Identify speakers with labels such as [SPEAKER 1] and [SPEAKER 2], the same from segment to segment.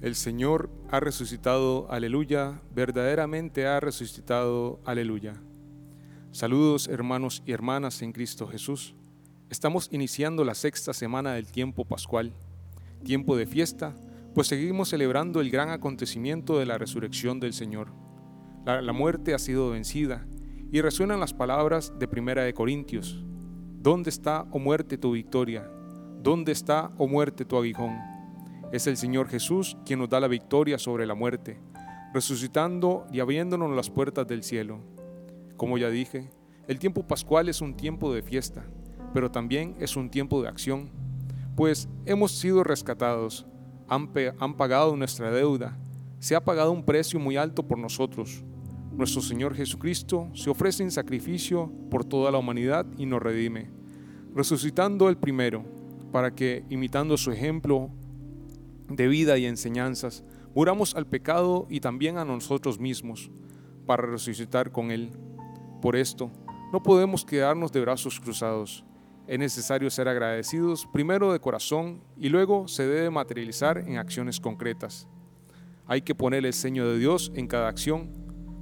[SPEAKER 1] El Señor ha resucitado, aleluya, verdaderamente ha resucitado, aleluya. Saludos hermanos y hermanas en Cristo Jesús. Estamos iniciando la sexta semana del tiempo pascual, tiempo de fiesta, pues seguimos celebrando el gran acontecimiento de la resurrección del Señor. La, muerte ha sido vencida y resuenan las palabras de Primera de Corintios. ¿Dónde está, oh muerte, tu victoria? ¿Dónde está, oh muerte, tu aguijón? Es el Señor Jesús quien nos da la victoria sobre la muerte, resucitando y abriéndonos las puertas del cielo. Como ya dije, el tiempo pascual es un tiempo de fiesta, pero también es un tiempo de acción, pues hemos sido rescatados, han, pagado nuestra deuda, se ha pagado un precio muy alto por nosotros. Nuestro Señor Jesucristo se ofrece en sacrificio por toda la humanidad y nos redime, resucitando el primero, para que, imitando su ejemplo, de vida y enseñanzas, muramos al pecado y también a nosotros mismos, para resucitar con Él. Por esto, no podemos quedarnos de brazos cruzados. Es necesario ser agradecidos primero de corazón y luego se debe materializar en acciones concretas. Hay que poner el seño de Dios en cada acción,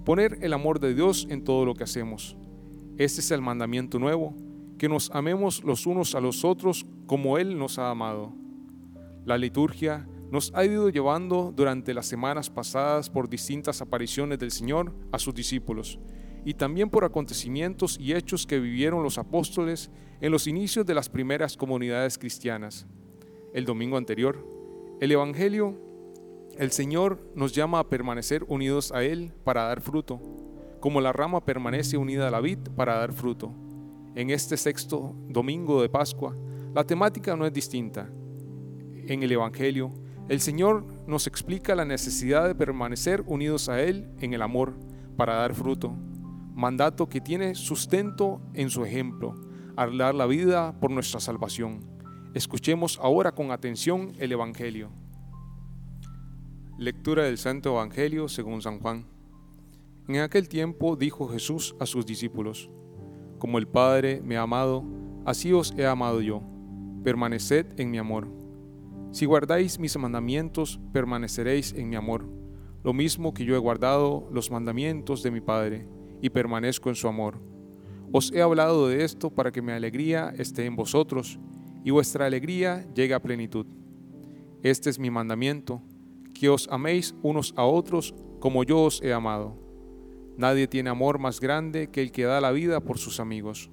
[SPEAKER 1] poner el amor de Dios en todo lo que hacemos. Este es el mandamiento nuevo, que nos amemos los unos a los otros como Él nos ha amado. La liturgia nos ha ido llevando durante las semanas pasadas por distintas apariciones del Señor a sus discípulos y también por acontecimientos y hechos que vivieron los apóstoles en los inicios de las primeras comunidades cristianas. El domingo anterior, el Evangelio, el Señor nos llama a permanecer unidos a Él para dar fruto, como la rama permanece unida a la vid para dar fruto. En este sexto domingo de Pascua, la temática no es distinta. En el Evangelio, el Señor nos explica la necesidad de permanecer unidos a Él en el amor para dar fruto, mandato que tiene sustento en su ejemplo, al dar la vida por nuestra salvación. Escuchemos ahora con atención el Evangelio. Lectura del Santo Evangelio según San Juan. En aquel tiempo dijo Jesús a sus discípulos, Como el Padre me ha amado, así os he amado yo, permaneced en mi amor. Si guardáis mis mandamientos, permaneceréis en mi amor, lo mismo que yo he guardado los mandamientos de mi Padre, y permanezco en su amor. Os he hablado de esto para que mi alegría esté en vosotros, y vuestra alegría llegue a plenitud. Este es mi mandamiento, que os améis unos a otros como yo os he amado. Nadie tiene amor más grande que el que da la vida por sus amigos.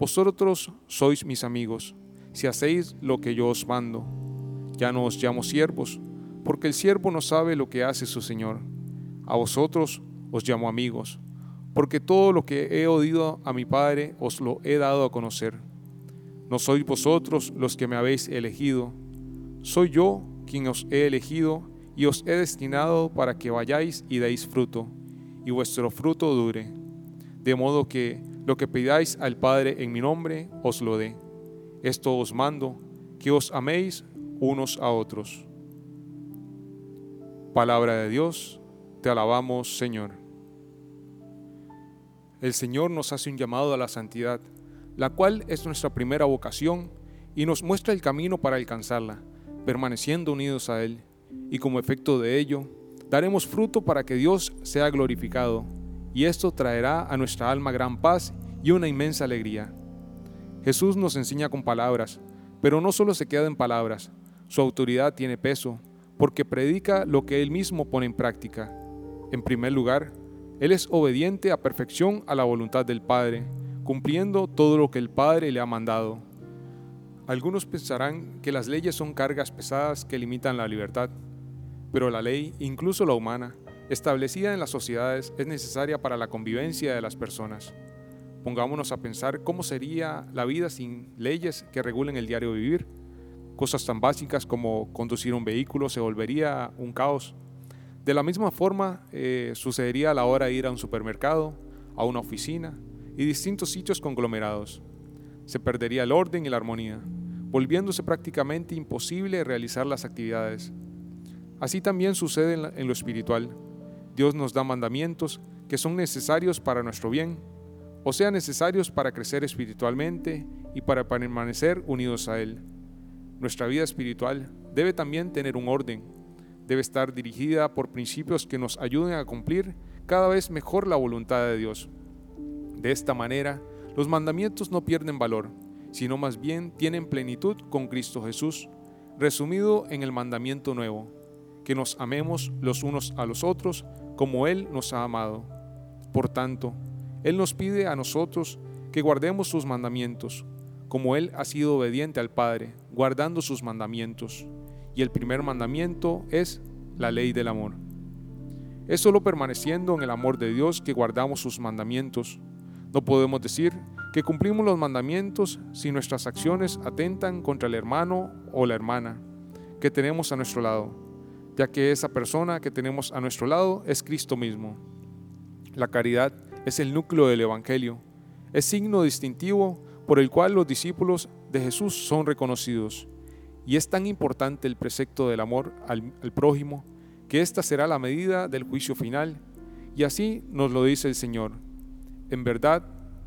[SPEAKER 1] Vosotros sois mis amigos, si hacéis lo que yo os mando. Ya no os llamo siervos, porque el siervo no sabe lo que hace su Señor. A vosotros os llamo amigos, porque todo lo que he oído a mi Padre os lo he dado a conocer. No sois vosotros los que me habéis elegido, soy yo quien os he elegido y os he destinado para que vayáis y deis fruto, y vuestro fruto dure, de modo que lo que pidáis al Padre en mi nombre os lo dé. Esto os mando, que os améis unos a otros. Palabra de Dios, te alabamos Señor. El Señor nos hace un llamado a la santidad, la cual es nuestra primera vocación y nos muestra el camino para alcanzarla, permaneciendo unidos a Él, y como efecto de ello, daremos fruto para que Dios sea glorificado, y esto traerá a nuestra alma gran paz y una inmensa alegría. Jesús nos enseña con palabras, pero no solo se queda en palabras, su autoridad tiene peso porque predica lo que él mismo pone en práctica. En primer lugar, él es obediente a perfección a la voluntad del Padre, cumpliendo todo lo que el Padre le ha mandado. Algunos pensarán que las leyes son cargas pesadas que limitan la libertad, pero la ley, incluso la humana, establecida en las sociedades es necesaria para la convivencia de las personas. Pongámonos a pensar cómo sería la vida sin leyes que regulen el diario vivir Cosas tan básicas como conducir un vehículo se volvería un caos. De la misma forma eh, sucedería a la hora de ir a un supermercado, a una oficina y distintos sitios conglomerados. Se perdería el orden y la armonía, volviéndose prácticamente imposible realizar las actividades. Así también sucede en, en lo espiritual. Dios nos da mandamientos que son necesarios para nuestro bien, o sea, necesarios para crecer espiritualmente y para permanecer unidos a Él. Nuestra vida espiritual debe también tener un orden. debe estar dirigida por principios que nos ayuden a cumplir cada vez mejor la voluntad de Dios. De esta manera, los mandamientos no pierden valor, sino más bien tienen plenitud con Cristo Jesús, resumido en el mandamiento nuevo, que nos amemos los unos a los otros como Él nos ha amado. Por tanto, Él nos pide a nosotros que guardemos sus mandamientos, como Él ha sido obediente al Padre, guardando sus mandamientos. Y el primer mandamiento es la ley del amor. Es solo permaneciendo en el amor de Dios que guardamos sus mandamientos. No podemos decir que cumplimos los mandamientos si nuestras acciones atentan contra el hermano o la hermana que tenemos a nuestro lado, ya que esa persona que tenemos a nuestro lado es Cristo mismo. La caridad es el núcleo del Evangelio, es signo distintivo por el cual los discípulos de Jesús son reconocidos. Y es tan importante el precepto del amor al, prójimo que esta será la medida del juicio final. Y así nos lo dice el Señor. En verdad,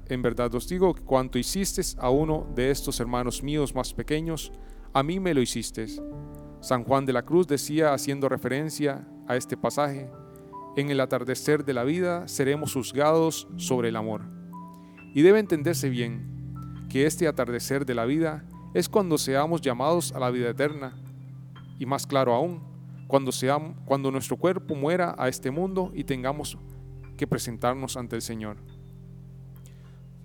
[SPEAKER 1] en verdad os digo que cuanto hiciste a uno de estos hermanos míos más pequeños, a mí me lo hiciste. San Juan de la Cruz decía haciendo referencia a este pasaje, en el atardecer de la vida seremos juzgados sobre el amor. Y debe entenderse bien que este atardecer de la vida es cuando seamos llamados a la vida eterna. Y más claro aún, cuando, seamos, cuando nuestro cuerpo muera a este mundo y tengamos que presentarnos ante el Señor.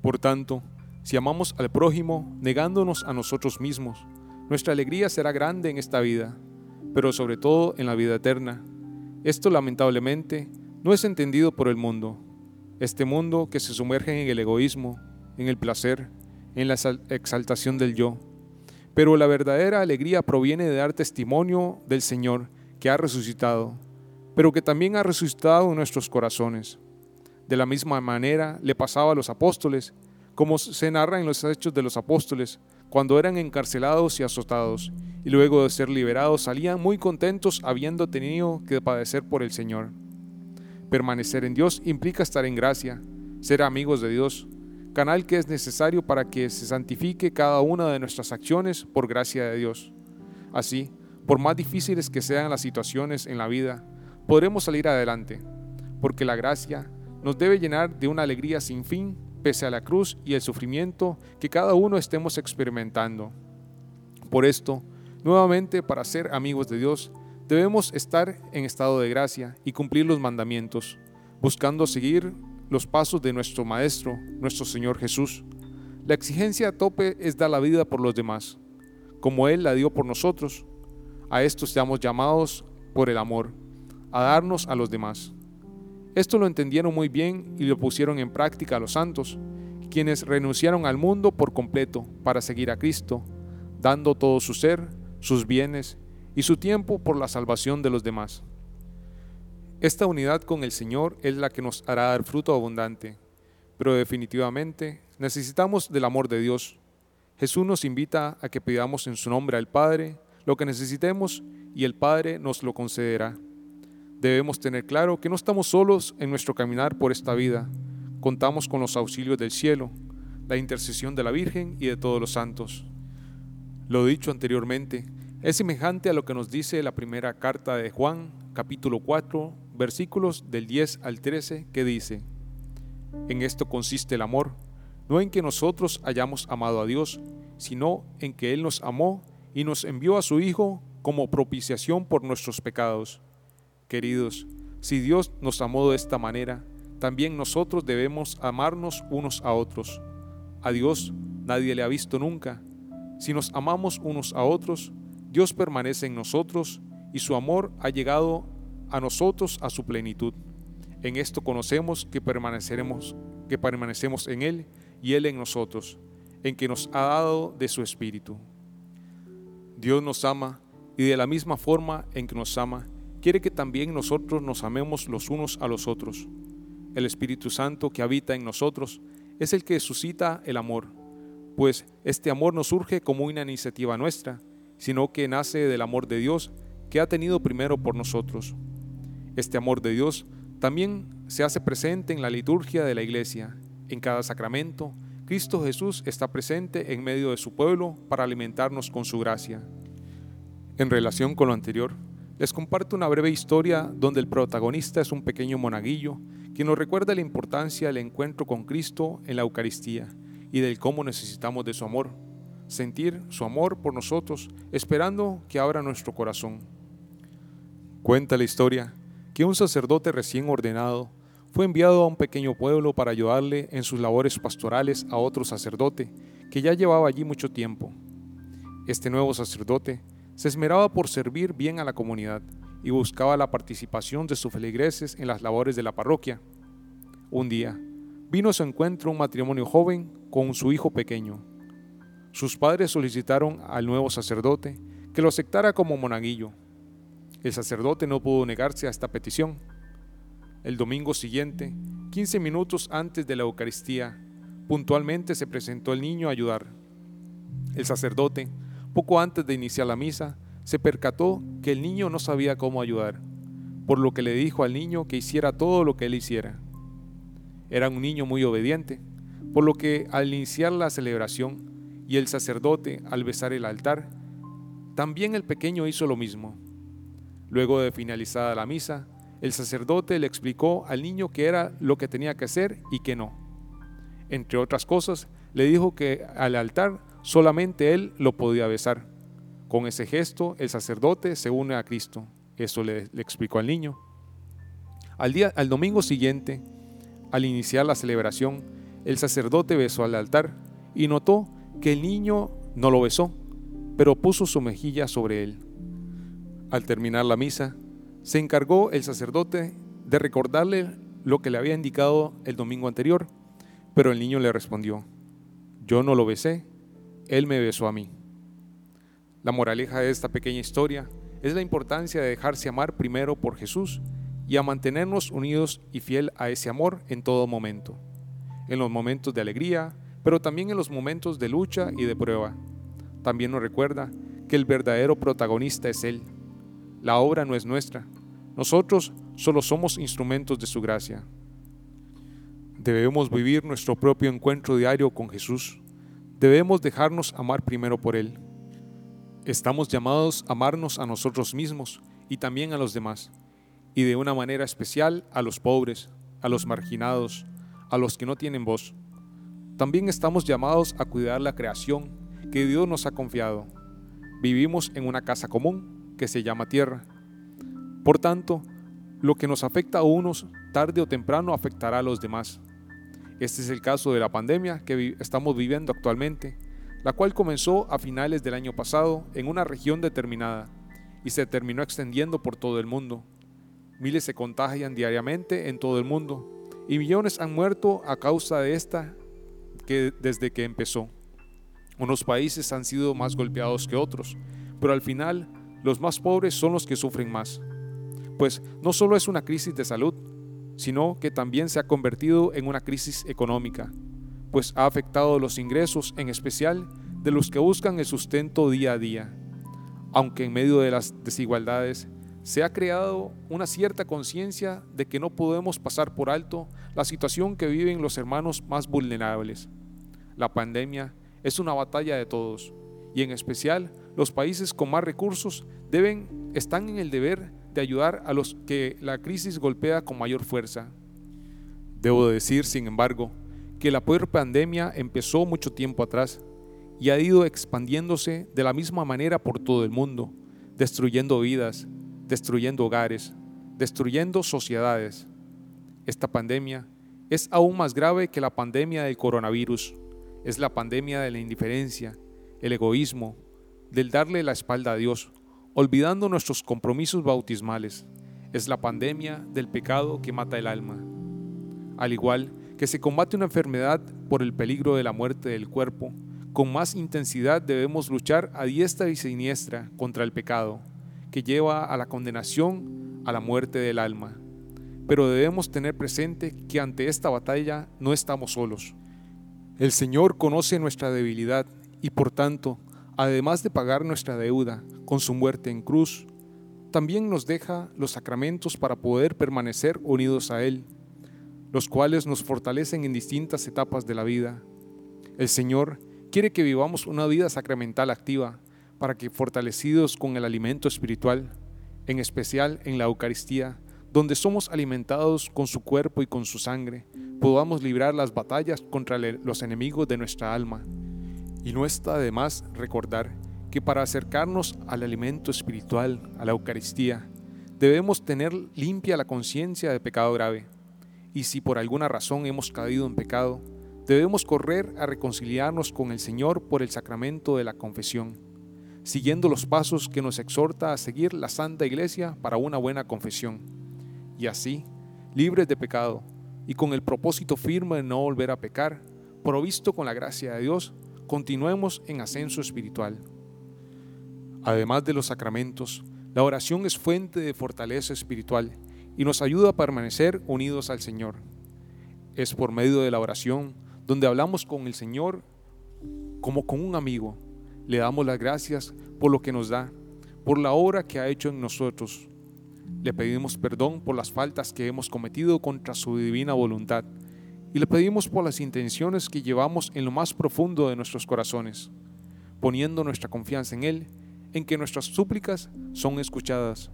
[SPEAKER 1] Por tanto, si amamos al prójimo negándonos a nosotros mismos, nuestra alegría será grande en esta vida, pero sobre todo en la vida eterna. Esto lamentablemente no es entendido por el mundo, este mundo que se sumerge en el egoísmo, en el placer, en la exaltación del yo. Pero la verdadera alegría proviene de dar testimonio del Señor que ha resucitado, pero que también ha resucitado en nuestros corazones. De la misma manera le pasaba a los apóstoles, como se narra en los hechos de los apóstoles, cuando eran encarcelados y azotados, y luego de ser liberados salían muy contentos habiendo tenido que padecer por el Señor. Permanecer en Dios implica estar en gracia, ser amigos de Dios, canal que es necesario para que se santifique cada una de nuestras acciones por gracia de Dios. Así, por más difíciles que sean las situaciones en la vida, podremos salir adelante, porque la gracia nos debe llenar de una alegría sin fin pese a la cruz y el sufrimiento que cada uno estemos experimentando. Por esto, nuevamente para ser amigos de Dios, Debemos estar en estado de gracia y cumplir los mandamientos, buscando seguir los pasos de nuestro Maestro, nuestro Señor Jesús. La exigencia a tope es dar la vida por los demás, como Él la dio por nosotros. A esto estamos llamados por el amor, a darnos a los demás. Esto lo entendieron muy bien y lo pusieron en práctica los santos, quienes renunciaron al mundo por completo para seguir a Cristo, dando todo su ser, sus bienes y su tiempo por la salvación de los demás. Esta unidad con el Señor es la que nos hará dar fruto abundante, pero definitivamente necesitamos del amor de Dios. Jesús nos invita a que pidamos en su nombre al Padre lo que necesitemos y el Padre nos lo concederá. Debemos tener claro que no estamos solos en nuestro caminar por esta vida, contamos con los auxilios del cielo, la intercesión de la Virgen y de todos los santos. Lo dicho anteriormente, es semejante a lo que nos dice la primera carta de Juan, capítulo 4, versículos del 10 al 13, que dice, En esto consiste el amor, no en que nosotros hayamos amado a Dios, sino en que Él nos amó y nos envió a su Hijo como propiciación por nuestros pecados. Queridos, si Dios nos amó de esta manera, también nosotros debemos amarnos unos a otros. A Dios nadie le ha visto nunca. Si nos amamos unos a otros, Dios permanece en nosotros y su amor ha llegado a nosotros a su plenitud. En esto conocemos que permaneceremos, que permanecemos en Él y Él en nosotros, en que nos ha dado de su Espíritu. Dios nos ama y de la misma forma en que nos ama, quiere que también nosotros nos amemos los unos a los otros. El Espíritu Santo que habita en nosotros es el que suscita el amor, pues este amor no surge como una iniciativa nuestra, sino que nace del amor de Dios que ha tenido primero por nosotros. Este amor de Dios también se hace presente en la liturgia de la iglesia. En cada sacramento, Cristo Jesús está presente en medio de su pueblo para alimentarnos con su gracia. En relación con lo anterior, les comparto una breve historia donde el protagonista es un pequeño monaguillo que nos recuerda la importancia del encuentro con Cristo en la Eucaristía y del cómo necesitamos de su amor, sentir su amor por nosotros, esperando que abra nuestro corazón. Cuenta la historia que un sacerdote recién ordenado fue enviado a un pequeño pueblo para ayudarle en sus labores pastorales a otro sacerdote que ya llevaba allí mucho tiempo. Este nuevo sacerdote se esmeraba por servir bien a la comunidad y buscaba la participación de sus feligreses en las labores de la parroquia. Un día, vino a su encuentro un matrimonio joven con su hijo pequeño. Sus padres solicitaron al nuevo sacerdote que lo aceptara como monaguillo. El sacerdote no pudo negarse a esta petición. El domingo siguiente, 15 minutos antes de la Eucaristía, puntualmente se presentó el niño a ayudar. El sacerdote poco antes de iniciar la misa, se percató que el niño no sabía cómo ayudar, por lo que le dijo al niño que hiciera todo lo que él hiciera. Era un niño muy obediente, por lo que al iniciar la celebración y el sacerdote al besar el altar, también el pequeño hizo lo mismo. Luego de finalizada la misa, el sacerdote le explicó al niño qué era lo que tenía que hacer y qué no. Entre otras cosas, le dijo que al altar Solamente él lo podía besar. Con ese gesto, el sacerdote se une a Cristo. Eso le, explicó al niño. Al, día, al domingo siguiente, al iniciar la celebración, el sacerdote besó al altar y notó que el niño no lo besó, pero puso su mejilla sobre él. Al terminar la misa, se encargó el sacerdote de recordarle lo que le había indicado el domingo anterior, pero el niño le respondió, yo no lo besé, él me besó a mí. La moraleja de esta pequeña historia es la importancia de dejarse amar primero por Jesús y a mantenernos unidos y fiel a ese amor en todo momento, en los momentos de alegría, pero también en los momentos de lucha y de prueba. También nos recuerda que el verdadero protagonista es Él. La obra no es nuestra, nosotros solo somos instrumentos de su gracia. Debemos vivir nuestro propio encuentro diario con Jesús debemos dejarnos amar primero por Él. Estamos llamados a amarnos a nosotros mismos y también a los demás, y de una manera especial a los pobres, a los marginados, a los que no tienen voz. También estamos llamados a cuidar la creación que Dios nos ha confiado. Vivimos en una casa común que se llama tierra. Por tanto, lo que nos afecta a unos, tarde o temprano afectará a los demás. Este es el caso de la pandemia que estamos viviendo actualmente, la cual comenzó a finales del año pasado en una región determinada y se terminó extendiendo por todo el mundo. Miles se contagian diariamente en todo el mundo y millones han muerto a causa de esta que desde que empezó. Unos países han sido más golpeados que otros, pero al final los más pobres son los que sufren más. Pues no solo es una crisis de salud, sino que también se ha convertido en una crisis económica, pues ha afectado los ingresos, en especial de los que buscan el sustento día a día. Aunque en medio de las desigualdades se ha creado una cierta conciencia de que no podemos pasar por alto la situación que viven los hermanos más vulnerables. La pandemia es una batalla de todos y en especial los países con más recursos deben están en el deber de ayudar a los que la crisis golpea con mayor fuerza. Debo decir, sin embargo, que la pandemia empezó mucho tiempo atrás y ha ido expandiéndose de la misma manera por todo el mundo, destruyendo vidas, destruyendo hogares, destruyendo sociedades. Esta pandemia es aún más grave que la pandemia del coronavirus. Es la pandemia de la indiferencia, el egoísmo, del darle la espalda a Dios, olvidando nuestros compromisos bautismales. Es la pandemia del pecado que mata el alma. Al igual que se combate una enfermedad por el peligro de la muerte del cuerpo, con más intensidad debemos luchar a diestra y siniestra contra el pecado, que lleva a la condenación, a la muerte del alma. Pero debemos tener presente que ante esta batalla no estamos solos. El Señor conoce nuestra debilidad y por tanto además de pagar nuestra deuda con su muerte en cruz, también nos deja los sacramentos para poder permanecer unidos a Él, los cuales nos fortalecen en distintas etapas de la vida. El Señor quiere que vivamos una vida sacramental activa para que, fortalecidos con el alimento espiritual, en especial en la Eucaristía, donde somos alimentados con su cuerpo y con su sangre, podamos librar las batallas contra los enemigos de nuestra alma. Y no está de más recordar que para acercarnos al alimento espiritual, a la Eucaristía, debemos tener limpia la conciencia de pecado grave. Y si por alguna razón hemos caído en pecado, debemos correr a reconciliarnos con el Señor por el sacramento de la confesión, siguiendo los pasos que nos exhorta a seguir la Santa Iglesia para una buena confesión. Y así, libres de pecado y con el propósito firme de no volver a pecar, provisto con la gracia de Dios, continuemos en ascenso espiritual. Además de los sacramentos, la oración es fuente de fortaleza espiritual y nos ayuda a permanecer unidos al Señor. Es por medio de la oración donde hablamos con el Señor como con un amigo. Le damos las gracias por lo que nos da, por la obra que ha hecho en nosotros. Le pedimos perdón por las faltas que hemos cometido contra su divina voluntad y le pedimos por las intenciones que llevamos en lo más profundo de nuestros corazones, poniendo nuestra confianza en Él en que nuestras súplicas son escuchadas.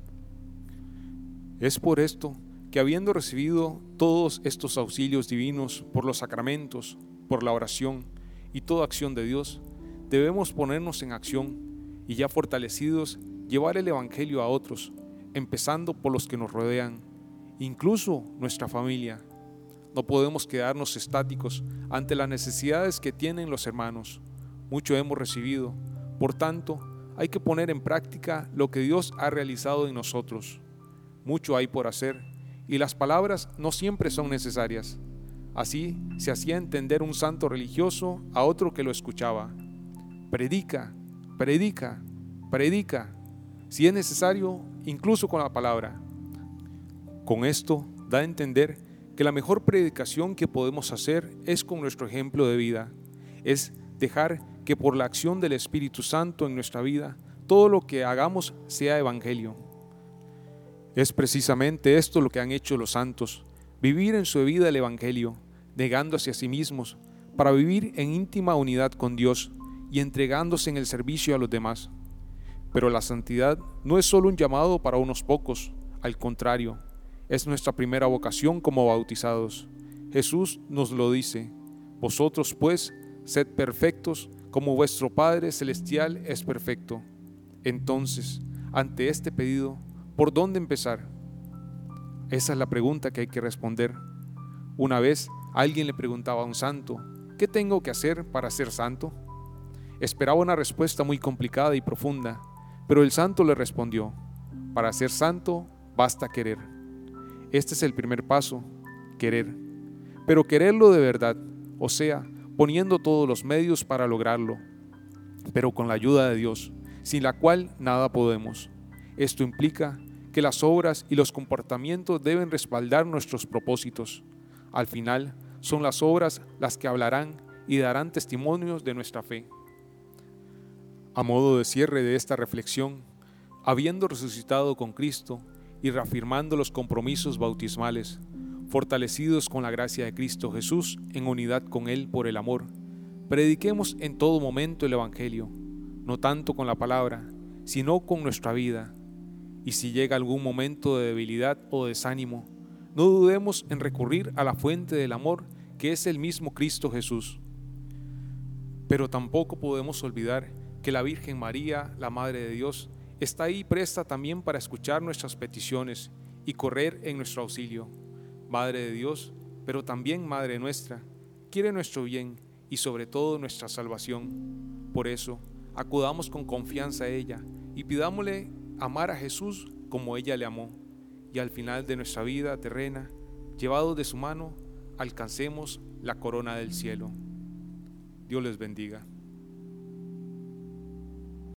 [SPEAKER 1] Es por esto que habiendo recibido todos estos auxilios divinos por los sacramentos, por la oración y toda acción de Dios, debemos ponernos en acción y ya fortalecidos llevar el Evangelio a otros, empezando por los que nos rodean, incluso nuestra familia. No podemos quedarnos estáticos ante las necesidades que tienen los hermanos. Mucho hemos recibido, por tanto, hay que poner en práctica lo que Dios ha realizado en nosotros. Mucho hay por hacer y las palabras no siempre son necesarias. Así se hacía entender un santo religioso a otro que lo escuchaba. Predica, predica, predica, si es necesario, incluso con la palabra. Con esto da a entender que la mejor predicación que podemos hacer es con nuestro ejemplo de vida, es dejar que por la acción del Espíritu Santo en nuestra vida, todo lo que hagamos sea evangelio. Es precisamente esto lo que han hecho los santos, vivir en su vida el evangelio, negándose a sí mismos, para vivir en íntima unidad con Dios y entregándose en el servicio a los demás. Pero la santidad no es solo un llamado para unos pocos, al contrario, es nuestra primera vocación como bautizados. Jesús nos lo dice, vosotros pues sed perfectos como vuestro Padre Celestial es perfecto. Entonces, ante este pedido, ¿por dónde empezar? Esa es la pregunta que hay que responder. Una vez alguien le preguntaba a un santo, ¿qué tengo que hacer para ser santo? Esperaba una respuesta muy complicada y profunda, pero el santo le respondió, para ser santo basta querer. Este es el primer paso, querer. Pero quererlo de verdad, o sea, poniendo todos los medios para lograrlo, pero con la ayuda de Dios, sin la cual nada podemos. Esto implica que las obras y los comportamientos deben respaldar nuestros propósitos. Al final, son las obras las que hablarán y darán testimonios de nuestra fe. A modo de cierre de esta reflexión, habiendo resucitado con Cristo y reafirmando los compromisos bautismales, fortalecidos con la gracia de Cristo Jesús en unidad con Él por el amor, prediquemos en todo momento el Evangelio, no tanto con la palabra, sino con nuestra vida. Y si llega algún momento de debilidad o desánimo, no dudemos en recurrir a la fuente del amor que es el mismo Cristo Jesús. Pero tampoco podemos olvidar que la Virgen María, la Madre de Dios, está ahí presta también para escuchar nuestras peticiones y correr en nuestro auxilio. Madre de Dios, pero también Madre nuestra, quiere nuestro bien y sobre todo nuestra salvación. Por eso, acudamos con confianza a ella y pidámosle amar a Jesús como ella le amó, y al final de nuestra vida terrena, llevados de su mano, alcancemos la corona del cielo. Dios les bendiga.